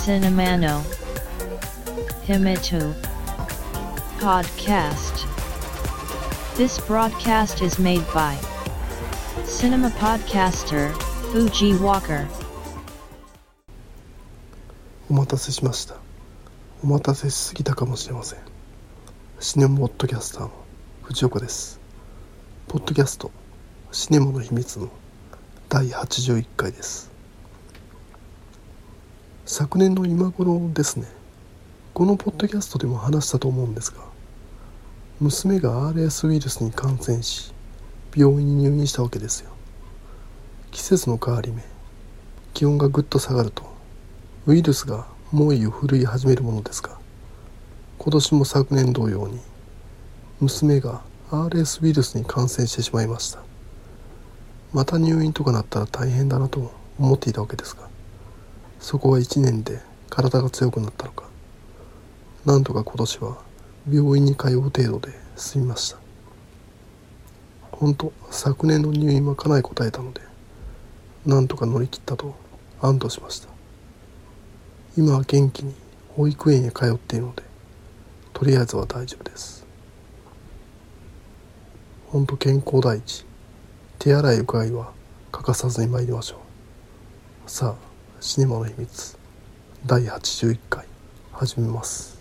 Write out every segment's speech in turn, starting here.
Cinemano Himitu Podcast This broadcast is made by Cinema Podcaster Fuji Walker お待たせしましたお待たせしすぎたかもしれませんシネモポッドキャスターの藤岡ですポッドキャストシネモの秘密の第81回です。昨年の今頃ですね。このポッドキャストでも話したと思うんですが娘が RS ウイルスに感染し病院に入院したわけですよ。季節の変わり目気温がぐっと下がるとウイルスが猛威を振るい始めるものですが今年も昨年同様に娘が RS ウイルスに感染してしまいました。また入院とかなったら大変だなと思っていたわけですがそこは1年で体が強くなったのか。なんとか今年は病院に通う程度で済みました。本当昨年の入院はかなり答えたのでなんとか乗り切ったと安堵しました。今は元気に保育園へ通っているのでとりあえずは大丈夫です。本当健康第一。手洗いうがいは欠かさずに参りましょう。さあシネマの秘密。第81回始めます。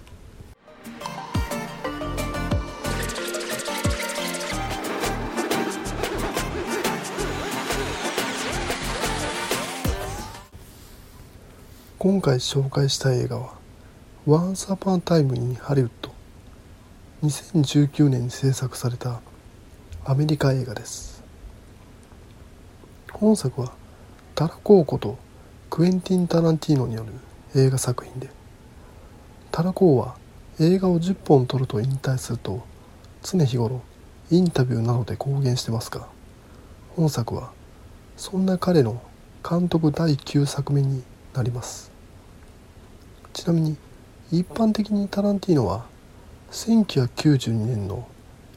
今回紹介した映画は「Once Upon a Time in Hollywood」2019年に制作されたアメリカ映画です。本作はタラコーことクエンティン・タランティーノによる映画作品でタラコーは映画を10本撮ると引退すると常日頃インタビューなどで公言してますが本作はそんな彼の監督第9作目になります。ちなみに一般的にタランティーノは1992年の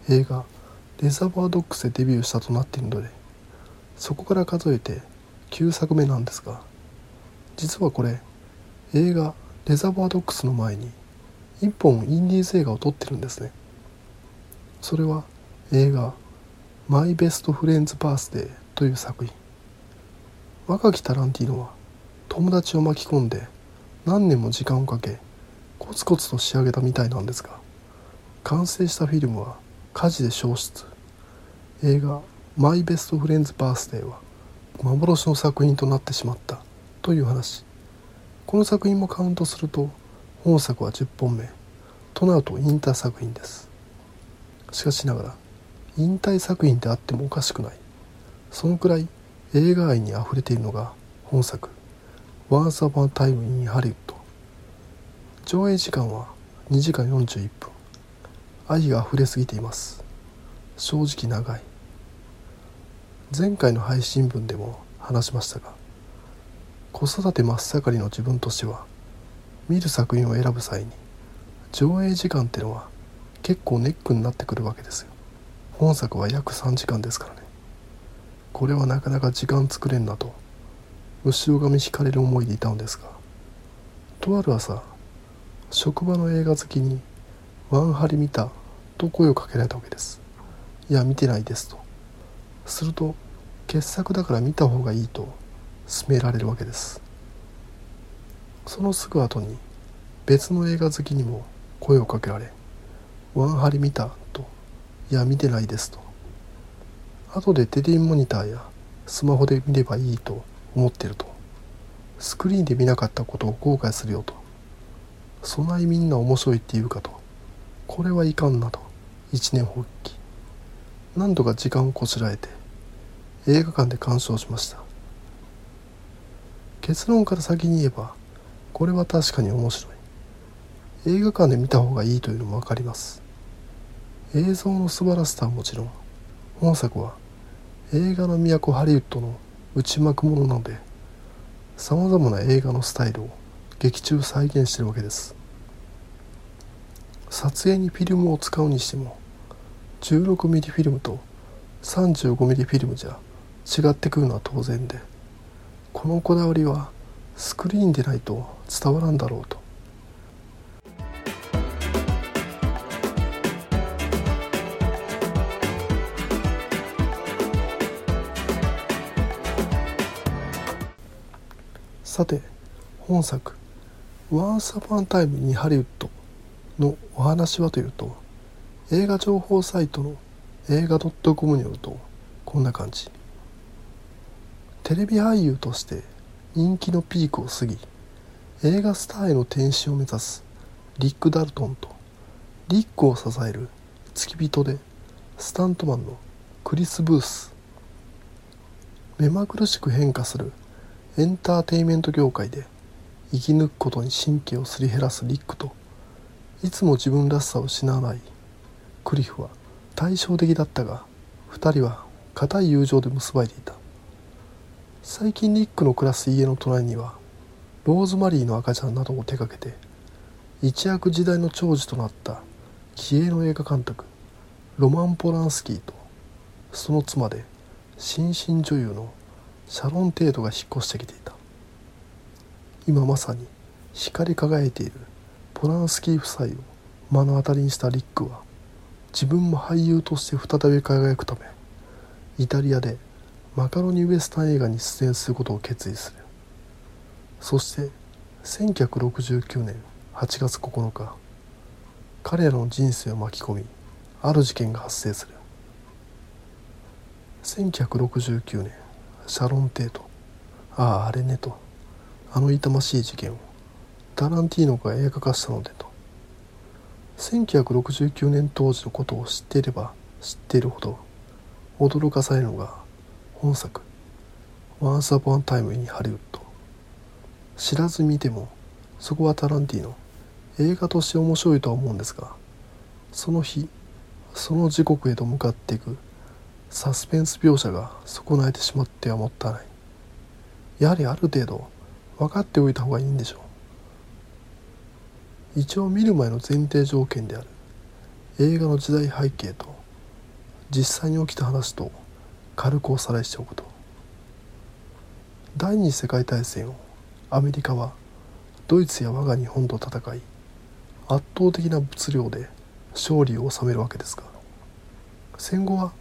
映画「レザーバードックス」でデビューしたとなっているのでそこから数えて9作目なんですが実はこれ映画「レザーバードックス」の前に1本インディーズ映画を撮ってるんですね。それは映画「マイ・ベスト・フレンズ・バースデー」という作品。若きタランティーノは友達を巻き込んで何年も時間をかけコツコツと仕上げたみたいなんですが完成したフィルムは火事で消失。映画「マイ・ベスト・フレンズ・バースデー」は幻の作品となってしまったという話。この作品もカウントすると本作は10本目。となると引退作品です。しかしながら引退作品であってもおかしくない。そのくらい映画愛にあふれているのが本作「Once Upon a Time in Hollywood」上映時間は2時間41分。愛があふれすぎています。正直長い。前回の配信分でも話しましたが子育て真っ盛りの自分としては見る作品を選ぶ際に上映時間ってのは結構ネックになってくるわけですよ。本作は約3時間ですからね。これはなかなか時間作れんなと後ろ髪引かれる思いでいたのですがとある朝職場の映画好きに「ワンハリ見た」と声をかけられたわけです。いや見てないですと。すると傑作だから見た方がいいと勧められるわけです。そのすぐ後に別の映画好きにも声をかけられ「ワンハリ見た?」と「いや見てないです」と。後でテレビモニターやスマホで見ればいいと思ってると。スクリーンで見なかったことを後悔するよと。そないみんな面白いって言うかと。これはいかんなと。一年発起。何とか時間をこしらえて。映画館で鑑賞しました。結論から先に言えばこれは確かに面白い。映画館で見た方がいいというのも分かります。映像の素晴らしさはもちろん本作は映画の都ハリウッドの内幕ものなのでさまざまな映画のスタイルを劇中再現してるわけです。撮影にフィルムを使うにしても 16mm フィルムと 35mm フィルムじゃ違ってくるのは当然でこのこだわりはスクリーンでないと伝わらんだろうと。さて本作「Once Upon a Time in Hollywood」のお話はというと映画情報サイトの映画 .com によるとこんな感じ。テレビ俳優として人気のピークを過ぎ映画スターへの転身を目指すリック・ダルトンとリックを支える付き人でスタントマンのクリス・ブース。目まぐるしく変化するエンターテインメント業界で生き抜くことに神経をすり減らすリックといつも自分らしさを失わないクリフは対照的だったが2人は固い友情で結ばれていた。最近リックの暮らす家の隣にはローズマリーの赤ちゃんなどを手掛けて一躍時代の長寿となった気鋭の映画監督ロマン・ポランスキーとその妻で新進女優のシャロン・テートが引っ越してきていた。今まさに光り輝いているポランスキー夫妻を目の当たりにしたリックは自分も俳優として再び輝くためイタリアでマカロニウエスタン映画に出演することを決意する。そして1969年8月9日彼らの人生を巻き込みある事件が発生する。1969年シャロン・テート。あああれねと。あの痛ましい事件をタランティーノが映画化したのでと。1969年当時のことを知っていれば知っているほど驚かされるのが本作「Once Upon a Time in Hollywood」知らず見てもそこはタランティーノ映画として面白いとは思うんですがその日その時刻へと向かっていくサスペンス描写が損なえてしまってはもったいない。やはりある程度分かっておいた方がいいんでしょう。一応見る前の前提条件である映画の時代背景と実際に起きた話と軽くおさらいしておくと第二次世界大戦をアメリカはドイツや我が日本と戦い圧倒的な物量で勝利を収めるわけですが戦後は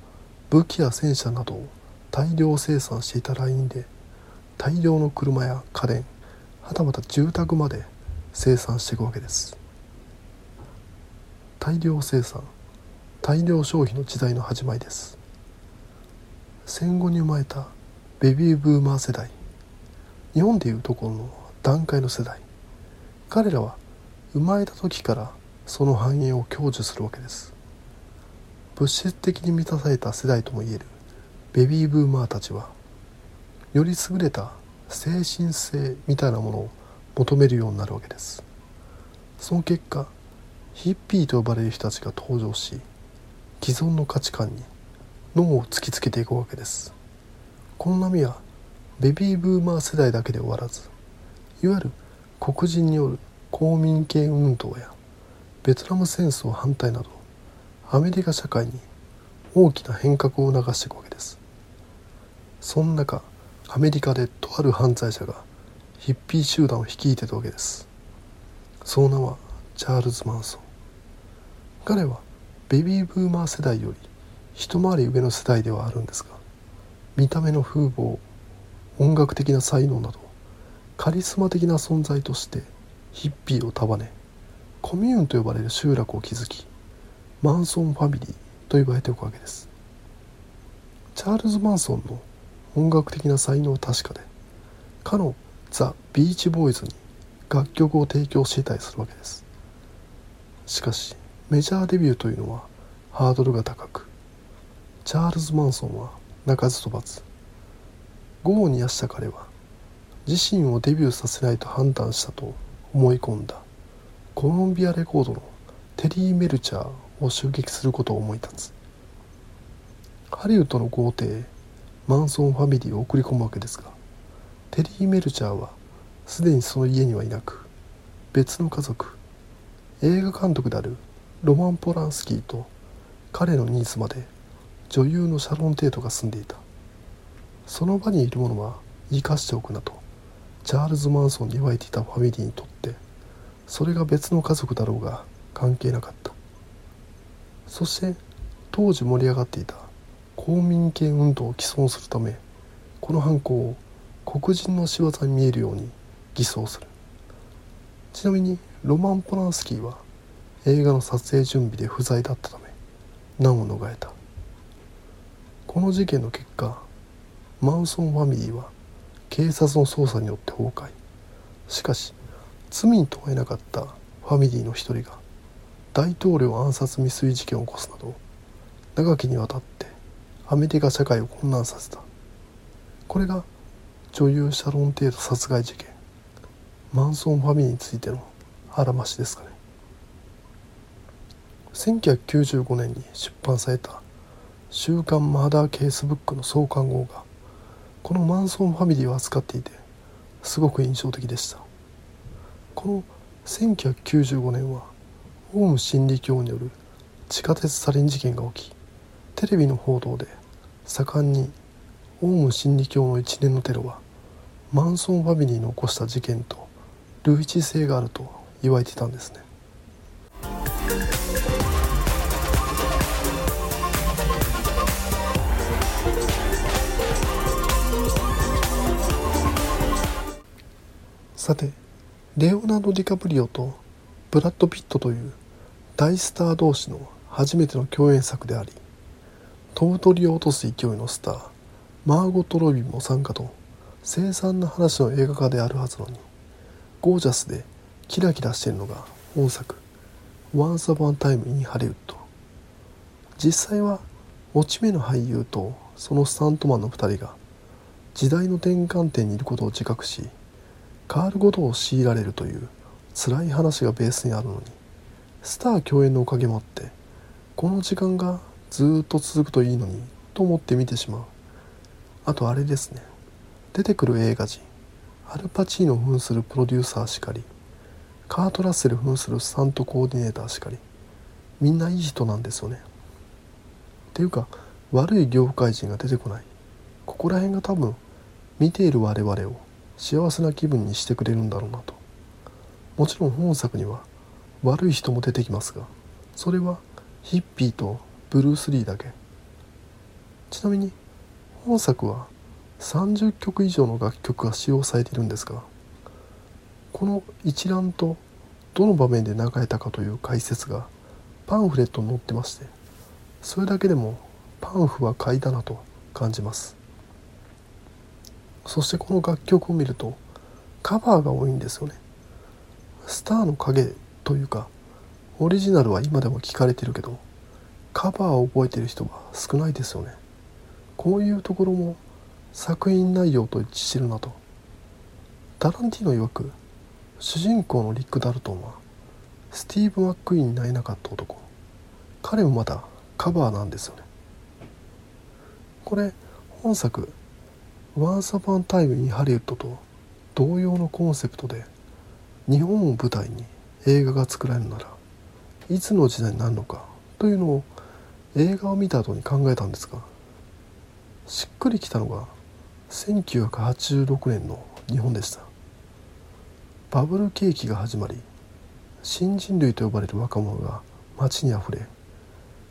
武器や戦車などを大量生産していたラインで大量の車や家電はたまた住宅まで生産していくわけです。大量生産大量消費の時代の始まりです。戦後に生まれたベビーブーマー世代。日本でいうところの段階の世代。彼らは生まれた時からその繁栄を享受するわけです。物質的に満たされた世代ともいえるベビーブーマーたちはより優れた精神性みたいなものを求めるようになるわけです。その結果ヒッピーと呼ばれる人たちが登場し既存の価値観に脳を突きつけていくわけです。この波はベビーブーマー世代だけで終わらずいわゆる黒人による公民権運動やベトナム戦争反対などアメリカ社会に大きな変革を促していくわけです。その中アメリカでとある犯罪者がヒッピー集団を率いてたわけです。その名はチャールズ・マンソン。彼はベビーブーマー世代より一回り上の世代ではあるんですが見た目の風貌音楽的な才能などカリスマ的な存在としてヒッピーを束ねコミューンと呼ばれる集落を築きマンソンファミリーと呼ばれておくわけです。チャールズ・マンソンの音楽的な才能は確かでかのザ・ビーチボーイズに楽曲を提供していたりするわけです。しかしメジャーデビューというのはハードルが高くチャールズ・マンソンは鳴かず飛ばず豪に発した彼は自身をデビューさせないと判断したと思い込んだコロンビアレコードのテリー・メルチャーを襲撃することを思い立つ。ハリウッドの豪邸マンソンファミリーを送り込むわけですがテリー・メルチャーはすでにその家にはいなく別の家族映画監督であるロマン・ポランスキーと彼のニーズまで女優のシャロン・テイトが住んでいた。その場にいる者は生かしておくなとチャールズ・マンソンに言われていたファミリーにとってそれが別の家族だろうが関係なかった。そして当時盛り上がっていた公民権運動を毀損するためこの犯行を黒人の仕業に見えるように偽装する。ちなみにロマン・ポランスキーは映画の撮影準備で不在だったため難を逃れた。この事件の結果マンソンファミリーは警察の捜査によって崩壊。しかし罪に問えなかったファミリーの一人が大統領暗殺未遂事件を起こすなど長きにわたってアメリカ社会を混乱させた。これが女優シャロン・テイト殺害事件。マンソンファミリーについてのあらましですかね。1995年に出版された「週刊マーダーケースブック」の創刊号がこのマンソンファミリーを扱っていてすごく印象的でした。この1995年はオウム真理教による地下鉄サリン事件が起きテレビの報道で盛んにオウム真理教の一連のテロはマンソンファミリーの起こした事件と類似性があると言われていたんですね。さてレオナルド・ディカプリオとブラッド・ピットという大スター同士の初めての共演作であり飛ぶ鳥を落とす勢いのスターマーゴット・ロビンも参加と凄惨な話の映画化であるはずのにゴージャスでキラキラしているのが本作「Once Upon a Time in Hollywood」実際は落ち目の俳優とそのスタントマンの2人が時代の転換点にいることを自覚し変わることを強いられるという辛い話がベースにあるのにスター共演のおかげもあってこの時間がずっと続くといいのにと思って見てしまう。あとあれですね。出てくる映画人アルパチーノ扮するプロデューサーしかりカート・ラッセル扮するスタントコーディネーターしかりみんないい人なんですよね。っていうか悪い業界人が出てこない。ここら辺が多分見ている我々を幸せな気分にしてくれるんだろうなと。もちろん本作には悪い人も出てきますがそれはヒッピーとブルース・リーだけ。ちなみに本作は30曲以上の楽曲が使用されているんですがこの一覧とどの場面で流れたかという解説がパンフレットに載ってましてそれだけでもパンフは買いだなと感じます。そしてこの楽曲を見るとカバーが多いんですよね。スターの影というかオリジナルは今でも聞かれてるけどカバーを覚えてる人は少ないですよね。こういうところも作品内容と一致してるなと。タランティーノ曰く主人公のリック・ダルトンはスティーブ・マックイーンになれなかった男。彼もまだカバーなんですよね。これ本作「Once Upon a Time in Hollywood」と同様のコンセプトで日本を舞台に映画が作られるならいつの時代になるのかというのを映画を見た後に考えたんですがしっくりきたのが1986年の日本でした。バブル景気が始まり新人類と呼ばれる若者が街にあふれ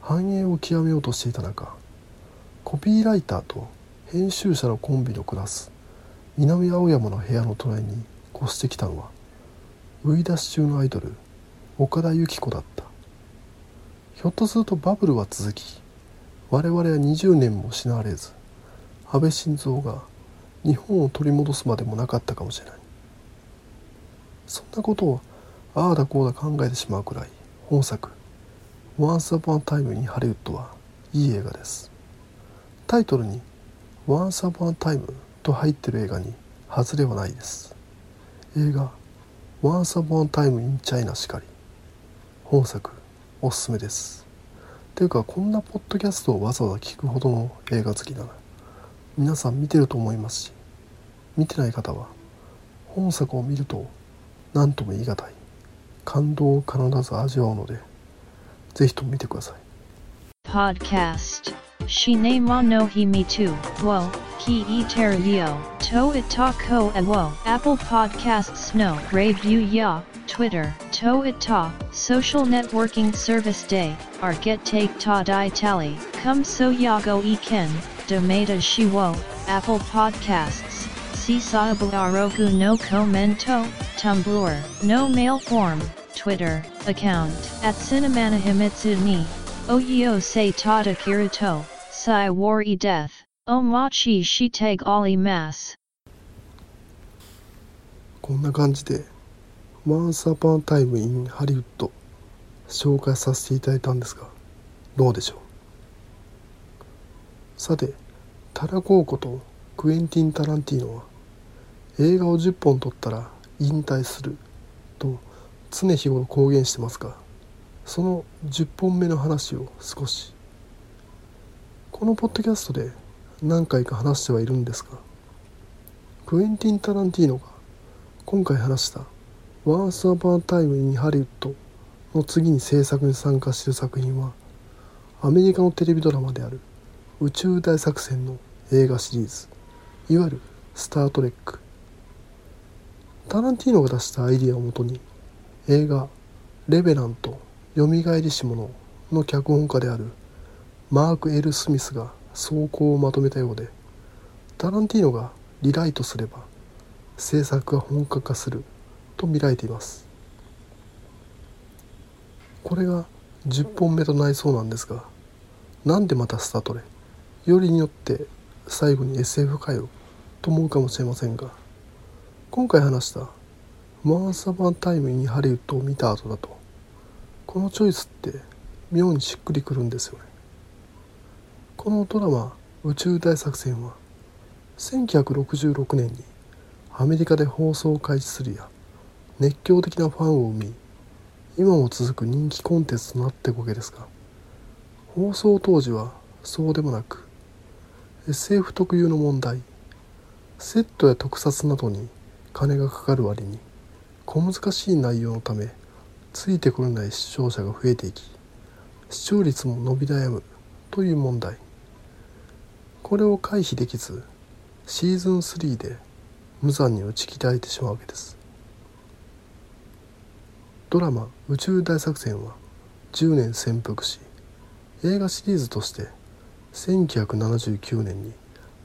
繁栄を極めようとしていた中コピーライターと編集者のコンビの暮らす南青山の部屋の隣に越してきたのは売り出し中のアイドル岡田由紀子だった。ひょっとするとバブルは続き我々は20年も失われず安倍晋三が日本を取り戻すまでもなかったかもしれない。そんなことをああだこうだ考えてしまうくらい本作「Once Upon a Time in Hollywood」はいい映画です。タイトルに「Once Upon a Time」と入ってる映画に外れはないです。映画「Once Upon a Time in China」しかり。本作おすすめです。ていうかこんなポッドキャストをわざわざ聞くほどの映画好きなら皆さん見てると思いますし見てない方は本作を見ると何とも言い難い。感動を必ず味わうのでぜひとも見てください。Podcast. Shi ne ma no hi mi tu, wo, ki e ter yo, to it ta ko e wo, Apple Podcasts no, review ya, Twitter, to it ta, social networking service day, our get take ta di tally, come so ya go e ken, domata shi wo, Apple Podcasts, si saabu arogu no commento, Tumblr, no mail form, Twitter, account, at Cinemana Himitsu ni, Oyo se tada sai wari death, o machi shiteg ali mas. こんな感じで「Once Upon a Time in Hollywood」紹介させていただいたんですがどうでしょう？さてタラコーコとクエンティン・タランティーノは映画を10本撮ったら引退すると常日頃公言してますがその10本目の話を少しこのポッドキャストで何回か話してはいるんですがクエンティン・タランティーノが今回話した「Once Upon a Time in Hollywood」の次に制作に参加している作品はアメリカのテレビドラマである「宇宙大作戦」の映画シリーズいわゆる「スター・トレック」タランティーノが出したアイディアをもとに映画「レベナントよみがえりし者」の脚本家であるマーク・エル・スミスが走行をまとめたようでタランティーノがリライトすれば制作が本格化すると見られています。これが10本目となりそうなんですがなんでまたスタートレよりによって最後に SF かよと思うかもしれませんが今回話した「マーサバンタイム・イン・ハリウッド」を見た後だとこのチョイスって妙にしっくりくるんですよね。このドラマ「宇宙大作戦」は1966年にアメリカで放送を開始するや熱狂的なファンを生み今も続く人気コンテンツとなっていくわけですが放送当時はそうでもなく SF 特有の問題セットや特撮などに金がかかる割に小難しい内容のためついてこれない視聴者が増えていき視聴率も伸び悩むという問題。これを回避できずシーズン3で無残に打ち切られてしまうわけです。ドラマ「宇宙大作戦」は10年潜伏し映画シリーズとして1979年に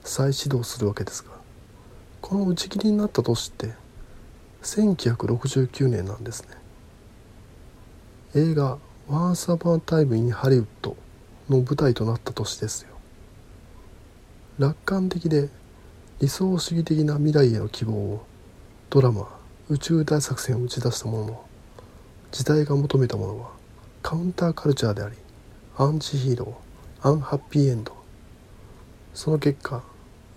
再始動するわけですがこの打ち切りになった年って1969年なんですね。映画「Once Upon a Time in Hollywood」の舞台となった年ですよ。楽観的で理想主義的な未来への希望をドラマ「宇宙大作戦」を打ち出したものの時代が求めたものはカウンターカルチャーでありアンチヒーローアンハッピーエンドその結果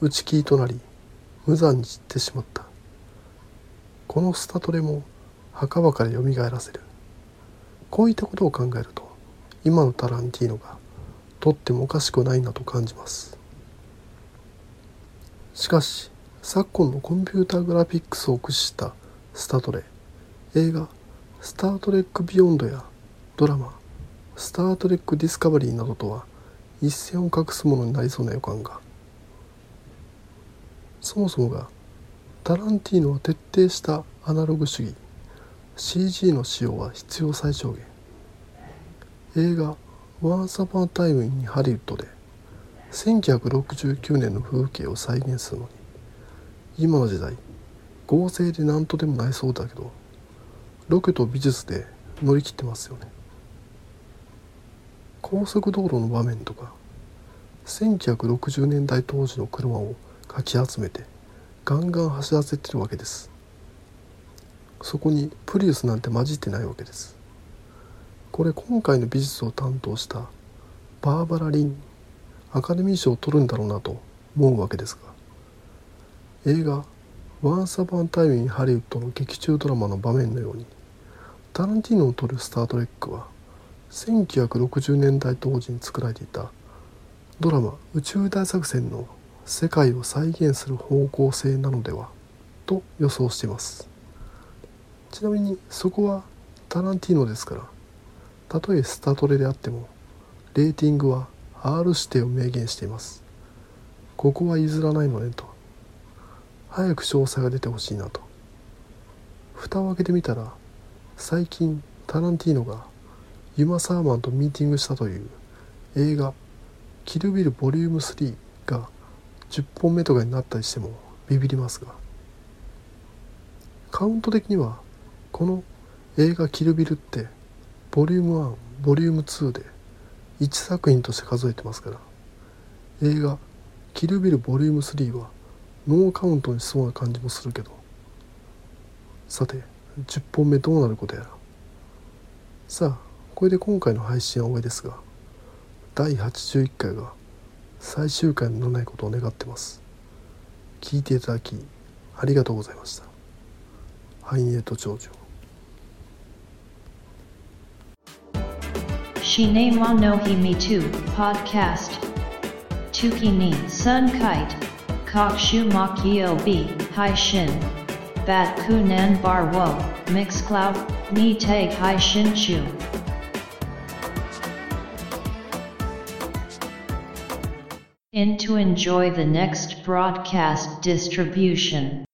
打ち切りとなり無残に散ってしまった。このスタトレも墓場からよみがえらせる。こういったことを考えると今のタランティーノがとってもおかしくないなと感じます。しかし昨今のコンピューターグラフィックスを駆使したスタトレ映画「スター・トレック・ビヨンド」やドラマ「スター・トレック・ディスカバリー」などとは一線を画すものになりそうな予感が。そもそもがタランティーノは徹底したアナログ主義。CG の使用は必要最小限。映画「Once Upon a Time in Hollywood」で1969年の風景を再現するのに今の時代合成で何とでもなりそうだけどロケと美術で乗り切ってますよね。高速道路の場面とか1960年代当時の車をかき集めてガンガン走らせてるわけです。そこにプリウスなんて混じってないわけです。これ今回の美術を担当したバーバラ・リン。アカデミー賞を取るんだろうなと思うわけですが映画「Once Upon a Time in Hollywood」の劇中ドラマの場面のようにタランティーノを撮る「スター・トレック」は1960年代当時に作られていたドラマ「宇宙大作戦」の世界を再現する方向性なのではと予想しています。ちなみにそこはタランティーノですからたとえスタートレであってもレーティングは R 指定を明言しています。ここは譲らないのねと。早く詳細が出てほしいなと。蓋を開けてみたら最近タランティーノがユマ・サーマンとミーティングしたという映画「キルビルボリューム3が10本目とかになったりしてもビビりますがカウント的にはこの映画「キルビル」ってボリューム1ボリューム2で1作品として数えてますから。映画「キルビルボリューム3はノーカウントにしそうな感じもするけど。さて10本目どうなることやら。さあこれで今回の配信は終わりですが第81回が最終回にならないことを願ってます。聞いていただきありがとうございました。繁栄と長女寿 Shinema no Himi 2 Podcast Tuki ni Sun Kite Kokshu Makio B Hai Shin Bat Kunan Bar Wo Mixcloud Ni Tag Hai Shin Chu In to enjoy the next broadcast distribution.